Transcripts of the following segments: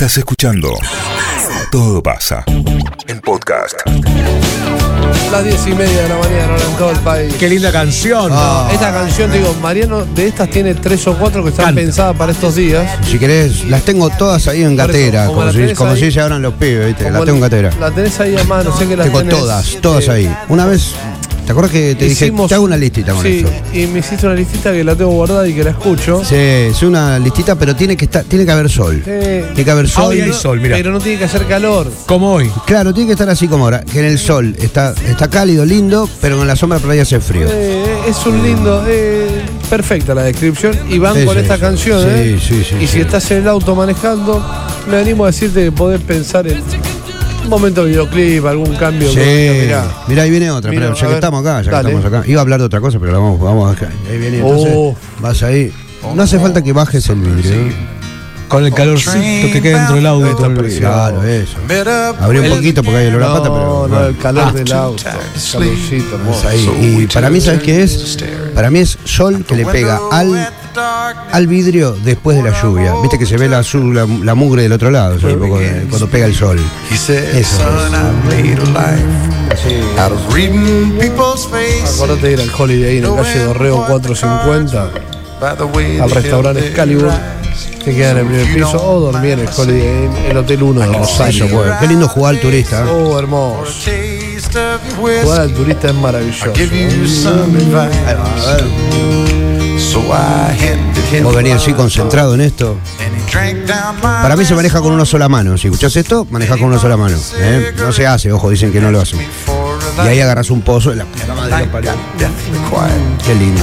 Estás escuchando Todo pasa. El podcast. Las diez y media de la mañana en todo el país. Qué linda canción. No, esta canción, digo, Mariano, de estas tiene tres o cuatro que están Canta. pensadas para estos días. Si querés, las tengo todas ahí en gatera, como como, si, como ahí, si se abran los pibes, ¿viste? Las tengo en gatera. La tenés ahí a mano, sé que las Tengo tenés. todas, todas Eh, ahí. Una vez, ¿te acuerdas que te dije, hicimos- te hago una listita con sí, eso? y me hiciste una listita que la tengo guardada y que la escucho. Sí, es una listita, pero tiene que estar, tiene que haber sol. Eh, Tiene que haber sol. Hoy hay sol, mira. Pero no tiene que hacer calor. Como hoy. Claro, tiene que estar así como ahora, que en el sol está, está cálido, lindo, pero en la sombra por ahí hace frío. Eh, es un lindo, eh, perfecta la descripción. Y van con esta canción, Sí, ¿eh? sí, sí, Y si sí. estás en el auto manejando, me animo a decirte que podés pensar en un momento de videoclip, algún cambio. Sí, que mirá. mirá, ahí viene otra, pero a ya que ver, estamos acá, ya dale. que estamos acá. Iba a hablar de otra cosa, pero la vamos, vamos acá. Ahí viene, entonces, Oh. vas ahí. No hace falta que bajes el vidrio. ¿eh? Con el calorcito que queda dentro del todo el- Claro, eso. Abrí un poquito porque hay olor a pata, pero. No, no, el calor Ah, del auto. el Calorcito, hermoso. es ahí. Y para mí, ¿sabes qué es? Para mí es sol que le pega al, al vidrio después de la lluvia. Viste que se ve la, azul, la, la mugre del otro lado, o sea, un poco de- cuando pega el sol. Eso people's faces. Acordate de ir al Holiday Inn en calle Dorreo 450 By the way al restaurante Excalibur que queda en el primer piso o dormir en el Holiday Inn, el Hotel 1 de Rosario. Pues. Qué lindo jugar al turista. ¿eh? Oh, hermoso. Jugar al turista es maravilloso. Vos venís así concentrado en esto. Para mí se maneja con una sola mano. Si escuchás esto, maneja con una sola mano. ¿eh? No se hace, ojo, dicen que no lo hacen. Y ahí agarras un pozo y la puta madre lo parió. Qué lindo.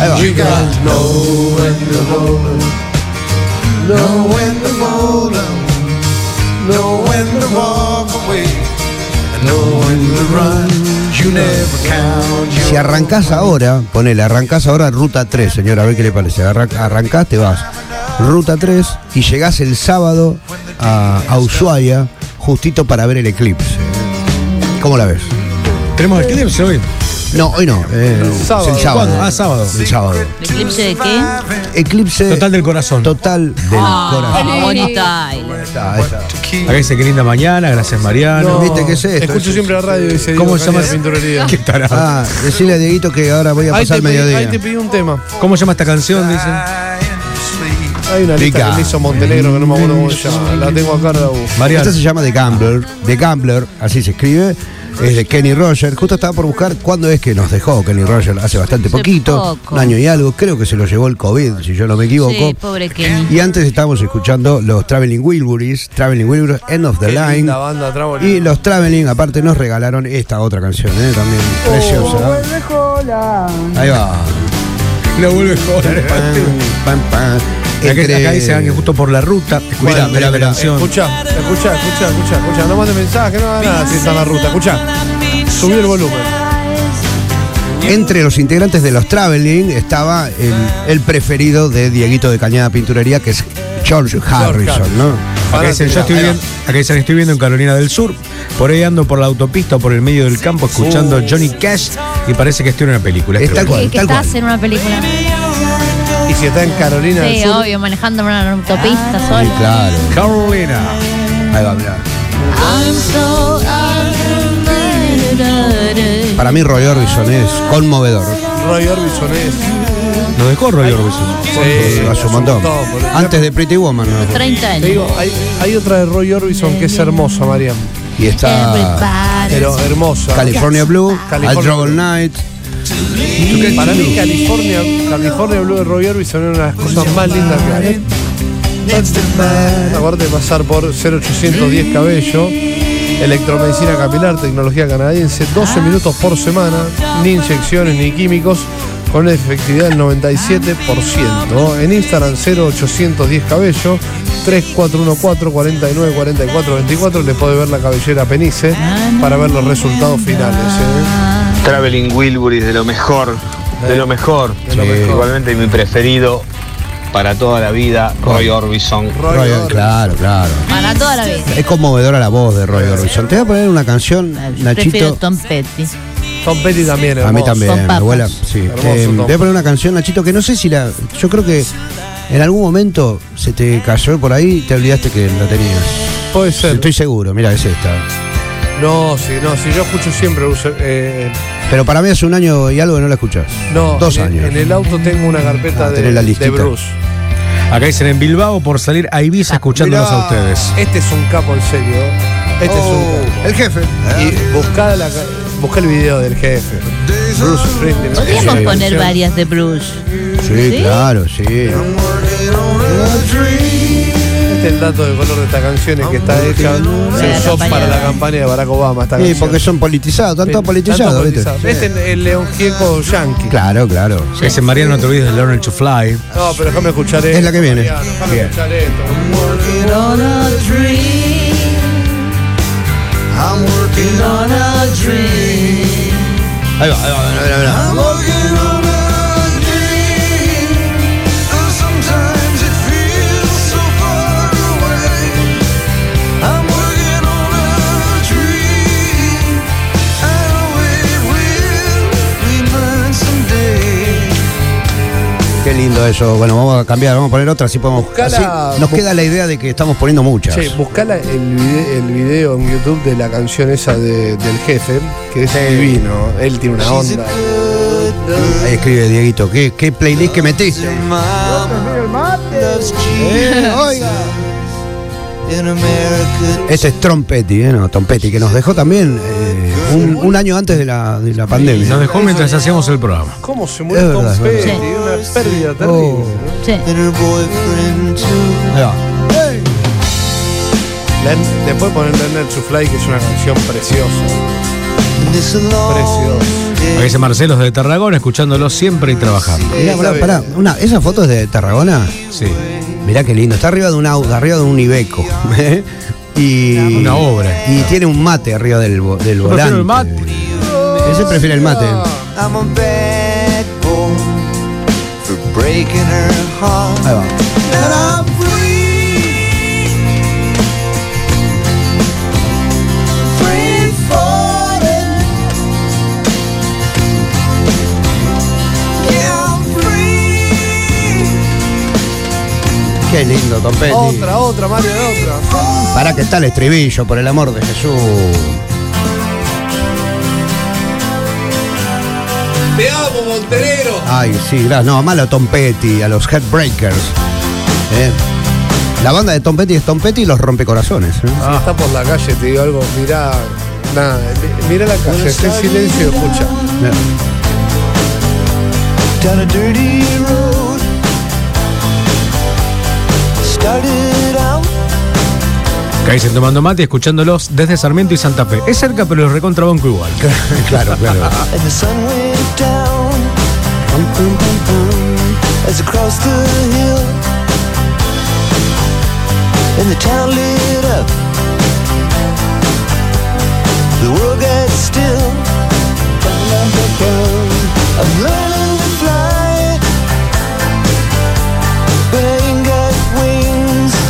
Ahí va. Know when to walk away, know when to run. You never count your Si arrancás ahora, ponele, arrancás ahora ruta 3, señor, a ver qué le parece. Arran- Arrancás, te vas. Ruta 3 y llegás el sábado a, a Ushuaia justito para ver el eclipse. ¿Cómo la ves? ¿Tenemos eclipse hoy? No, hoy no. eh, Sábado. Es el sábado. ¿Cuándo? Ah, sábado. El sábado. ¿Eclipse de qué? Eclipse Total del corazón. total del corazón. Bonnie Tyler. Ahí está, ahí está. Acá dice qué linda mañana, gracias Mariano. No, ¿Viste qué es esto? Escucho siempre la radio y dice ¿Cómo se llama? ¿Qué tarado? Ah, decirle a Dieguito que ahora voy a Ahí pasar pedí, ahí mediodía. te pedí un tema. ¿Cómo se llama esta canción? Dicen. Hay una lista Pica. que me hizo Montenegro que no me acuerdo cómo se llama. La tengo acá en la U. Mariano. Esta se llama The Gambler, The Gambler, así se escribe. Es de Kenny Roger. Justo estaba por buscar cuándo es que nos dejó Kenny Roger. Hace bastante poquito. poco. Un año y algo. Creo que se lo llevó el COVID, si yo no me equivoco. Sí, pobre Kenny. Y antes estábamos escuchando los Traveling Wilburys, Traveling Wilburys, End of the Qué Line. linda banda, Traveling. Y los Traveling, aparte, nos regalaron esta otra canción, ¿eh? también preciosa. Ahí va. No vuelve a joder. Pam. Acá, Entre- acá dice que justo por la ruta. La mirá. canción. Escucha, escucha, escucha, escucha, escucha. No mande mensaje, no haga nada si está en la ruta. Escucha. Subió el volumen. Entre los integrantes de los Traveling estaba el, el preferido de Dieguito de Cañada Pinturería, que es George Harrison, ¿no? Acá dicen, yo estoy viendo, acá dicen, estoy viendo en Carolina del Sur. Por ahí ando por la autopista o por el medio del campo escuchando Johnny Cash y parece que estoy en una película. Es tal cual. ¿Qué, qué tal estás cual. en una película? Y si está en Carolina del Sí, Sur. obvio, manejando una autopista Sí, solo. claro. Carolina. Ahí va, mirá. So unlimited. Para mí Roy Orbison es conmovedor. Roy Orbison es. Nos dejó Roy Orbison. Sí, hace un montón. Antes de Pretty Woman. ¿no? 30 Te años. digo, hay, hay otra de Roy Orbison que es hermosa, Mariam. Y está Everybody. Pero hermosa. California Blue, California Blue. Night. Para mí California, California Blue de Orbison era una de las cosas más lindas que hay. Aparte de pasar por 0810 Cabello, electromedicina capilar, tecnología canadiense, 12 minutos por semana, ni inyecciones ni químicos, con efectividad del 97%. En Instagram 0810 Cabello, 3414 49 44 24 le puede ver la cabellera Penice para ver los resultados finales. ¿eh? Traveling Wilburys de lo mejor, de lo mejor. De lo mejor. Igualmente mi preferido para toda la vida, Roy Orbison. Roy Roy- Orbison. claro, claro. Para toda la vida. Es conmovedora la voz de Roy Orbison. Te voy a poner una canción, Prefiero Nachito. Tom Petty. Tom Petty también, A mí hermoso. también, Con mi papas. abuela. Sí. Hermoso, Eh, Tom. voy a poner una canción, Nachito, que no sé si la. Yo creo que en algún momento se te cayó por ahí y te olvidaste que la tenías. Puede ser. Estoy seguro, mira, es esta. No, sí, no, si yo escucho siempre. eh, Pero para mí hace un año y algo que no la escuchás. no, Dos en, años. en el auto tengo una carpeta Ah, de, la de. Bruce. Acá dicen en Bilbao por salir a Ibiza escuchándolos Mirá. a ustedes. Este es un capo en serio. Este es un capo. El jefe. Y buscá, la, buscá el video del jefe. Bruce Springsteen. Podríamos Sí. poner varias de Bruce. Sí, ¿Sí? claro, sí. El dato de color de esta canción es que está hecha Para la se usó campaña para de- la campaña de Barack Obama. Esta Sí, canción. porque son politizados, están todos Tanto politizados, ¿viste? politizado. Este es el León Gieco Yankee. Claro, claro. Dicen Mariano, no te olvides de Learn to Fly. No, pero déjame escuchar esto. Es la que viene. Mariano, Déjame Bien. escuchar esto. on a dream. I'm working on a dream. Ahí va, ahí va, ahí va, ahí va. Lindo eso. Bueno, vamos a cambiar, vamos a poner otra, así podemos. Buscala- así nos queda la idea de que estamos poniendo muchas. Che, buscá la- el, vide- el video en YouTube de la canción esa de- del jefe, que es divino. Él tiene una onda. Ahí escribe Dieguito, ¿qué, qué playlist que metiste? Eh, oiga. Ese es Trompetti, ¿eh? No, Trompetti, que nos dejó también eh, un, un año antes de la, de la pandemia. Nos dejó mientras hacíamos el programa. ¿Cómo se murió Es Tom verdad, es Petty? verdad. Una pérdida terrible. Oh. ¿no? Sí. Ahí va. Después poner Learn to Fly, que es una canción preciosa. And it's a long Precioso. Acá day. dice Marcelos de Tarragona, escuchándolos siempre y trabajando. Mirá, pará. Una, esa foto es de Tarragona. Sí. Mirá qué lindo. Está arriba de un auto, arriba de un Ibeco. Y, Una obra. Y tiene un mate arriba del, vo- del Yo volante. prefiero el mate. Ese prefiere el mate. I'm a bad boy for breaking her heart. Ahí va. Qué lindo, Tompetti. Otra, otra, Mario, otra. Para que está el estribillo, por el amor de Jesús. Te amo, Montenegro. Ay, sí, gracias. No, malo a Tom Petty, a los Headbreakers. ¿eh? La banda de Tom Petty es Tom Petty y los rompecorazones. ¿eh? Si está por la calle, te digo algo, mirá. Nada, mirá la calle, está en silencio escucha. Mira. Dicen tomando mate, escuchándolos desde Sarmiento y Santa Fe. Es cerca, pero los recontrabanco igual. claro, claro.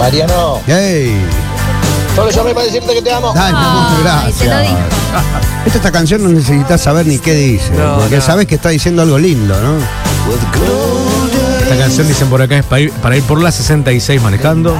Mariano, ¡Ey! solo llamé para decirte que te amo. Amor, Ay, gracias. te lo dije. Esta, esta canción no necesitas saber ni qué dice, No, porque no. sabes que está diciendo algo lindo, ¿no? Esta canción, dicen por acá, es para ir, para ir por la 66 manejando.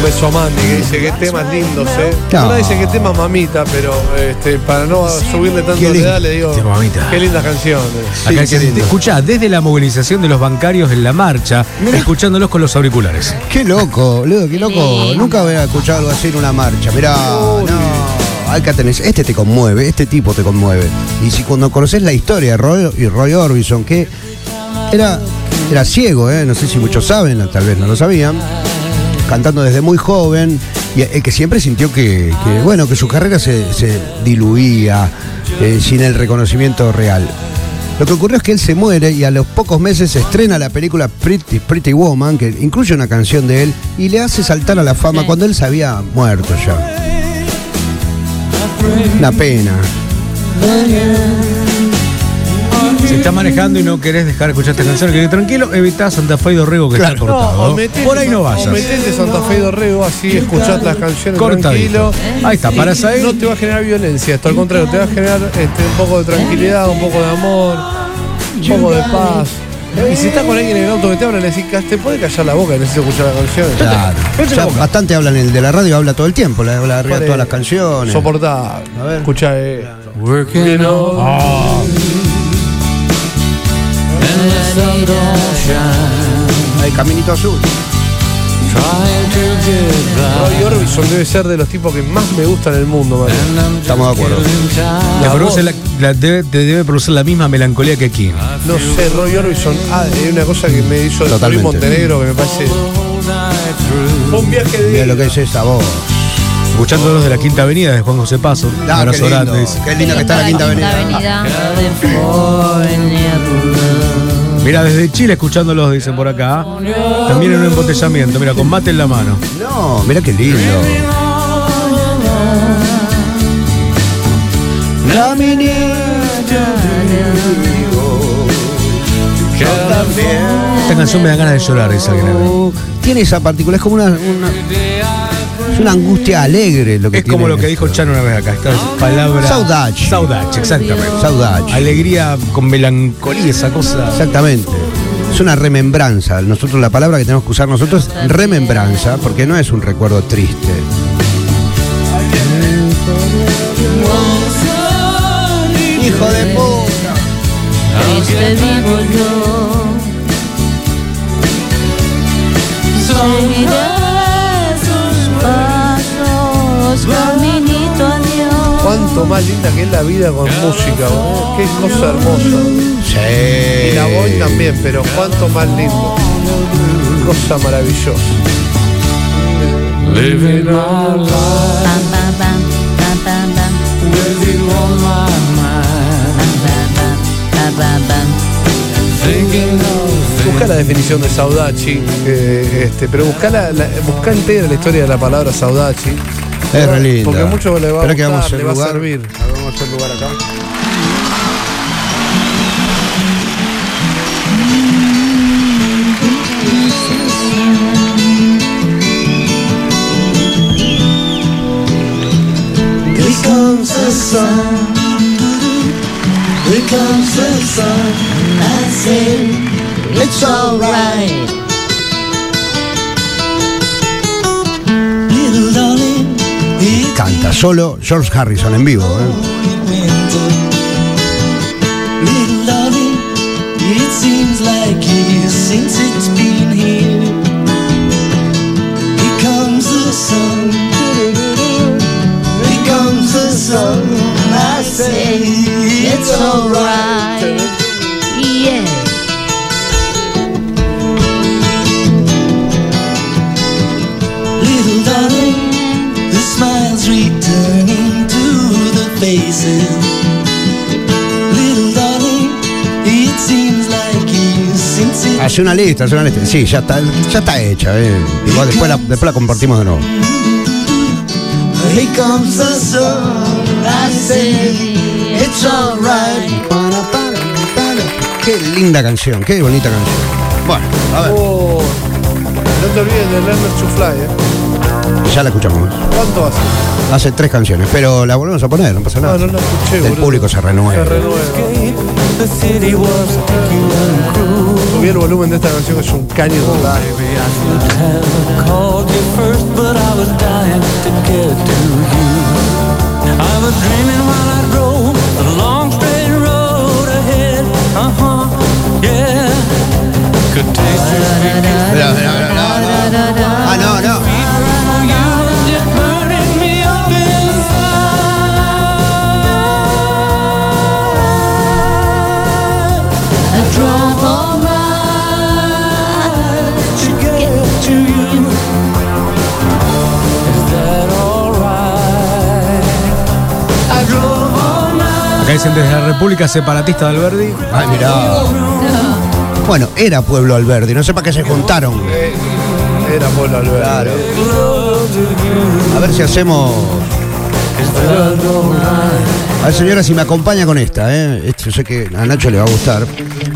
Un beso a Mandy que dice qué temas lindos, eh. No. Una dice qué tema mamita, pero este, para no subirle tanto lindo. edad le digo. Qué mamita. Qué lindas canciones. Acá Sí, qué dicen, lindo. escucha desde la movilización de los bancarios en la marcha, escuchándolos con los auriculares. Qué loco, boludo, qué loco. Nunca había escuchado algo así en una marcha. Mirá, no. Acá tenés, este te conmueve, este tipo te conmueve. Y si cuando conoces la historia de Roy, y Roy Orbison, que era, era ciego, ¿eh? no sé si muchos saben, tal vez no lo sabían, cantando desde muy joven, y que siempre sintió que, que, bueno, que su carrera se, se diluía eh, sin el reconocimiento real. Lo que ocurrió es que él se muere y a los pocos meses se estrena la película Pretty, Pretty Woman, que incluye una canción de él y le hace saltar a la fama cuando él se había muerto ya. Una pena. Si estás manejando y no querés dejar de escuchar esta canción, que tranquilo, evitá Santa Fe y Dorrego que está cortado. o metete- Por ahí no O vayas. metete Santa Fe y Dorrego, así escuchás las canciones Cortadito. tranquilo. Ahí está, parás ahí. No te va a generar violencia, esto al contrario, te va a generar este, un poco de tranquilidad, un poco de amor, un poco de paz. Y si estás con alguien en el auto que te habla, le decís, te puede callar la boca, necesito escuchar la canción. Claro. Ya bastante hablan el de la radio, habla todo el tiempo, le habla arriba todas las canciones. Soportable. A ver. Escucha esto. Working on Hay caminito azul. Trying to get by. Roy Orbison debe ser de los tipos que más me gustan en el mundo, Mario. Estamos de acuerdo. Te, La produce voz. la- la- debe, te debe producir la misma melancolía que aquí. No sé, Roy Orbison, ah, es una cosa que me hizo el Totalmente. Montenegro que me parece. Fue un viaje de. Mira lo que es esa voz. Escuchando los de la Quinta Avenida de Juan José Paso. Un Ah, qué abrazo lindo. grande. dice. Qué lindo que está la Quinta Avenida. Mira, desde Chile escuchándolos, dicen por acá. También en un embotellamiento, mira, con mate en la mano. No, mira qué lindo. Esta canción me da ganas de llorar, dice alguien. Tiene esa particular, es como una, una angustia alegre lo que Es tiene como lo que esto. dijo Chan una vez acá. Esta palabra. Saudade. Saudade, exactamente. Saudade. Alegría con melancolía, esa cosa. Exactamente. Es una remembranza. Nosotros la palabra que tenemos que usar nosotros es remembranza, porque no es un recuerdo triste. Hijo de puta. Más linda que es la vida con música, boludo. Qué cosa hermosa. Sí. Y la voy también, pero cuánto más lindo. Cosa maravillosa. Living life Busca la definición de Saudachi, que, este, pero busca, la, la- busca entera la historia de la palabra Saudachi. Es re linda. Porque mucho le va a que vamos le va a lugar. servir. A ver, Vamos a hacer lugar acá. Here comes the sun. Here comes the sun. I say it's alright. It's Canta solo George Harrison en vivo. ¿eh? Since it Hace una lista, hace una lista. Sí, ya está, ya está hecha. ¿eh? Igual después la, después la compartimos de nuevo. Here comes the sun. I say it's alright. Para, para, para. Qué linda canción, qué bonita canción. Bueno, a ver, Oh, no te olvides de Learn to Fly, ¿eh? ya la escuchamos. ¿Cuánto hace? Hace tres canciones, pero la volvemos a poner, no pasa nada. No, no la escuché, El boludo. público se renueva. Se renueva. The city was sticky and cruel. Subí el volumen de esta canción que es un caño total. Maybe dicen desde la República Separatista de Alberdi. Ay, mirá. Bueno, era Pueblo Alberdi, no sé para qué se juntaron. Era Pueblo. Claro. A ver si hacemos. A ver, señora, si me acompaña con esta, ¿eh? Esto yo sé que a Nacho le va a gustar.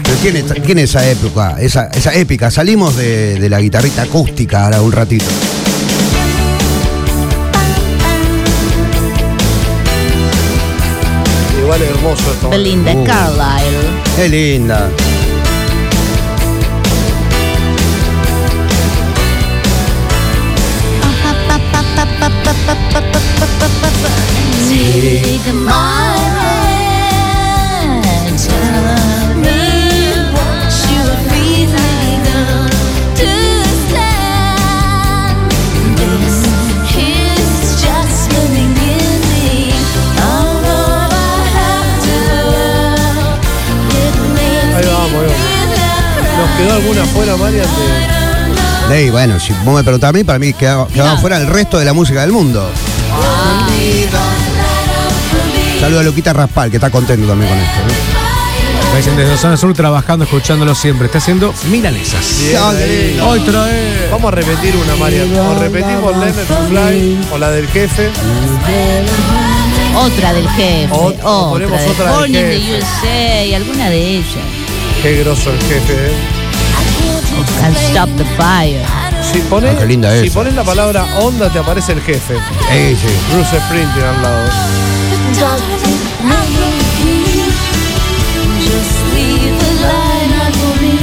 Pero tiene, tiene esa época, esa, esa épica. Salimos de, de la guitarrita acústica ahora un ratito. Igual es hermoso esto. Belinda Uh. Carlisle. Qué linda. Ey, bueno, si vos me preguntás a mí, para mí quedaba, quedaba fuera el resto de la música del mundo. Saludo a Luquita Raspal, que está contento también con esto. ¿no? Dicen desde Zona Sur trabajando, escuchándolo siempre. Está haciendo milanesas. Bien. Vamos a repetir una, Marian. O repetimos Leonard to Fly o la del jefe. Otra del jefe. O- o ponemos otra. otra del the jefe. USA. Alguna de ellas. Qué grosso el jefe, ¿eh? Can't stop the fire. Si pones, Ah, qué linda si esa. pones la palabra onda, te aparece el jefe. Sí. Bruce Springsteen al lado.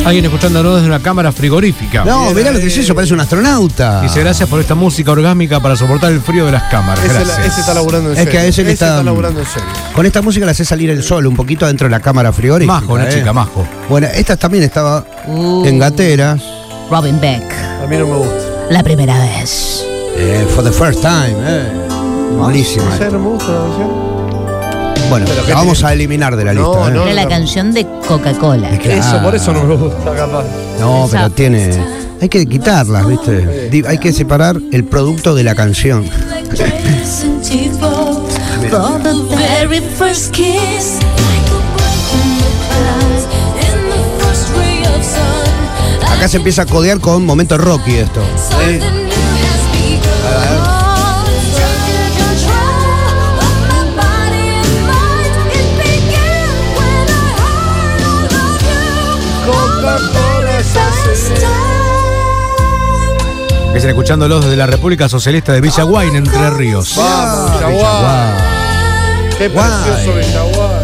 Alguien escuchándonos desde una cámara frigorífica. No, mirá lo que es eso, parece un astronauta. Dice gracias por esta música orgásmica para soportar el frío de las cámaras. Ese, la- Gracias. ese está laburando en Es serio. que a ese le está- laburando en serio. Con esta música le hace salir el sol un poquito dentro de la cámara frigorífica. Majo, una ¿eh? chica, majo. Bueno, esta también estaba Uh, en gateras. Robin Beck. A mí no me gusta. La primera vez. eh, for the first time. Eh. Buenísima. ¿Sabes? No me gusta la canción. Bueno, Pero la vamos tiene- a eliminar de la No, lista. ¿eh? no. Era la canción de Coca-Cola. Claro. Eso, por eso no me gusta, capaz. No, pero tiene. Hay que quitarlas, ¿viste? Hay que separar el producto de la canción. Acá se empieza a codear con momento Rocky esto. Que están escuchándolos desde la República Socialista de Villa Guayn, Entre Ríos. Vamos. Guau. Qué precioso el Jaguar.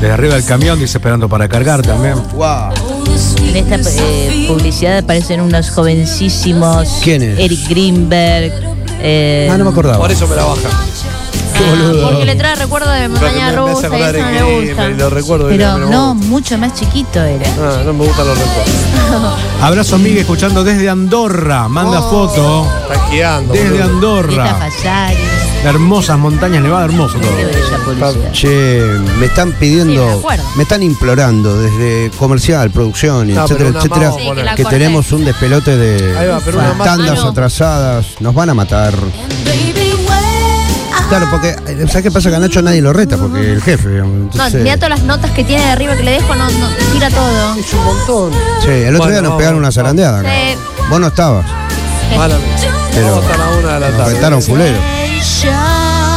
Desde arriba del camión, dice esperando para cargar también. Guau. En esta eh, publicidad aparecen unos jovencísimos. ¿Quién es? Eric Greenberg. eh, Ah, no me acordaba. Por eso me la baja. ah, Porque le trae recuerdo de montaña rusa y acordar eso no le gusta. lo recuerdo Pero no, no me mucho más chiquito era. Ah, no me gustan los recuerdos. Abrazo Miguel escuchando desde Andorra. Manda foto. Está esquiando. Desde boludo. Rita Andorra. Fasari. Hermosas montañas nevadas, hermoso todo. Publicidad. Che, me están Sí, pidiendo, me están implorando desde comercial, producción, No, etcétera, etcétera, Sí, que tenemos un despelote de va, tandas Ah, no. atrasadas, nos van a matar. Claro, porque, ¿sabes qué pasa? Que a Nacho nadie lo reta, porque el jefe, digamos, No, entonces- mira todas las notas que tiene de arriba que le dejo, no, no, tira todo. Es un montón. Sí, el otro Bueno, día nos pegaron una zarandeada. Sí. Vos no estabas, Mala Pero- Vamos hasta la una de la nos tarde. retaron fulero.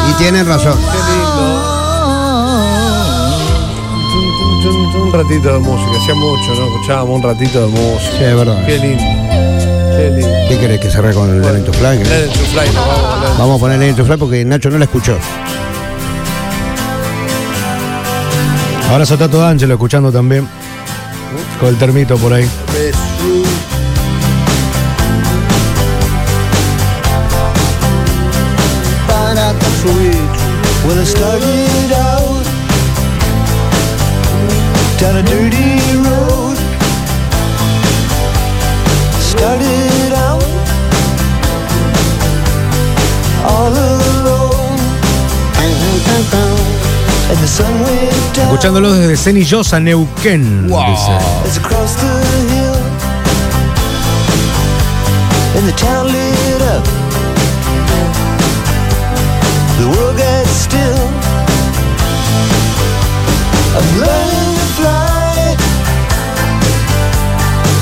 Y tienen razón. Qué lindo. Un, ratito de música. Hacía mucho, ¿no? Escuchábamos un ratito de música. Sí, es verdad. Qué lindo. Qué lindo. ¿Qué querés que cerré con el Lenin to Fly? To fly, vamos, it- Vamos a poner Lenin to Fly porque Nacho no la escuchó. Abrazo a Tato D'Angelo escuchando también. Con el termito por ahí. Well, I started out down a dirty road. Started out all alone. And the sun went down Escuchándolo desde Cenillosa, Neuquén. Dice. as across the hill. And the town lit up. Still. I'm learning to fly.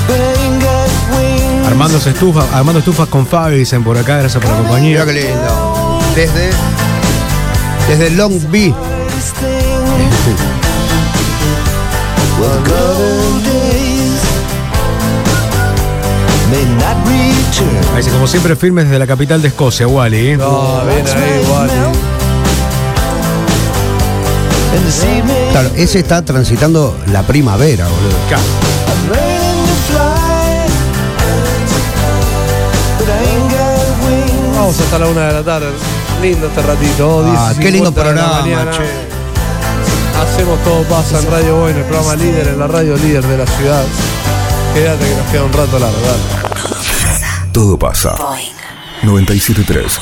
But I ain't got wings. Armando estufa, Armando estufas con Fabi, dicen por acá, gracias por la compañía. Mira qué lindo. Desde Desde Long Beach. Ahí dice, como siempre, firmes desde la capital de Escocia, Wally. ¿eh? No, bien ahí, Wally. Claro, ese está transitando la primavera, boludo. Vamos hasta la una de la tarde. Lindo este ratito. oh, Ah, 10 y qué lindo 50 de la programa. Hacemos todo pasa en Radio Boy, en el programa líder, en la radio líder de la ciudad. Quédate que nos queda un rato largo, dale. Todo pasa. 973